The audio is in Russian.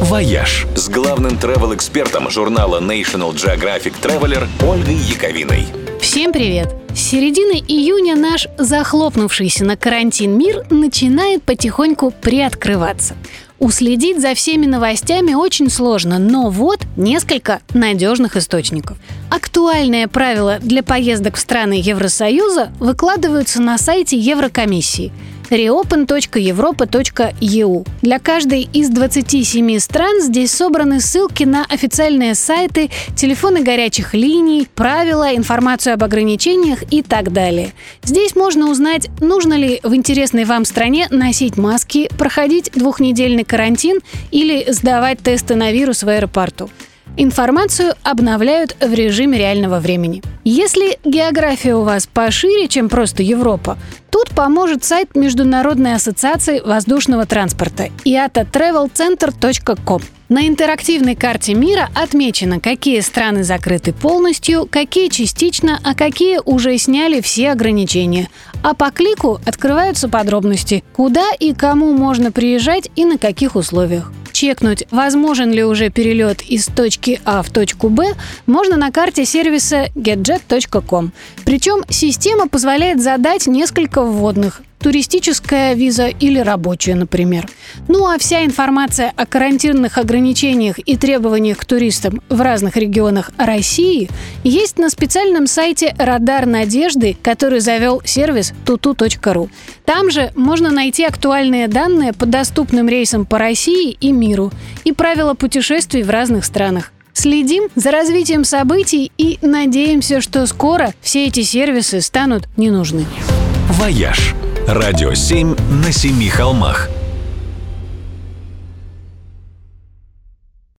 «Вояж» с главным travel-экспертом журнала National Geographic Traveler Ольгой Яковиной. Всем привет! С середины июня наш захлопнувшийся на карантин мир начинает потихоньку приоткрываться. Уследить за всеми новостями очень сложно, но вот несколько надежных источников. Актуальные правила для поездок в страны Евросоюза выкладываются на сайте Еврокомиссии – reopen.europa.eu. Для каждой из 27 стран здесь собраны ссылки на официальные сайты, телефоны горячих линий, правила, информацию об ограничениях и так далее. Здесь можно узнать, нужно ли в интересной вам стране носить маски, проходить двухнедельный карантин или сдавать тесты на вирус в аэропорту. Информацию обновляют в режиме реального времени. Если география у вас пошире, чем просто Европа, тут поможет сайт Международной ассоциации воздушного транспорта iatatravelcenter.com. На интерактивной карте мира отмечено, какие страны закрыты полностью, какие частично, а какие уже сняли все ограничения. А по клику открываются подробности, куда и кому можно приезжать и на каких условиях чекнуть, возможен ли уже перелет из точки А в точку Б, можно на карте сервиса getjet.com. Причем система позволяет задать несколько вводных туристическая виза или рабочая, например. Ну а вся информация о карантинных ограничениях и требованиях к туристам в разных регионах России есть на специальном сайте «Радар надежды», который завел сервис tutu.ru. Там же можно найти актуальные данные по доступным рейсам по России и миру и правила путешествий в разных странах. Следим за развитием событий и надеемся, что скоро все эти сервисы станут не. «Вояж» – радио 7 на семи холмах –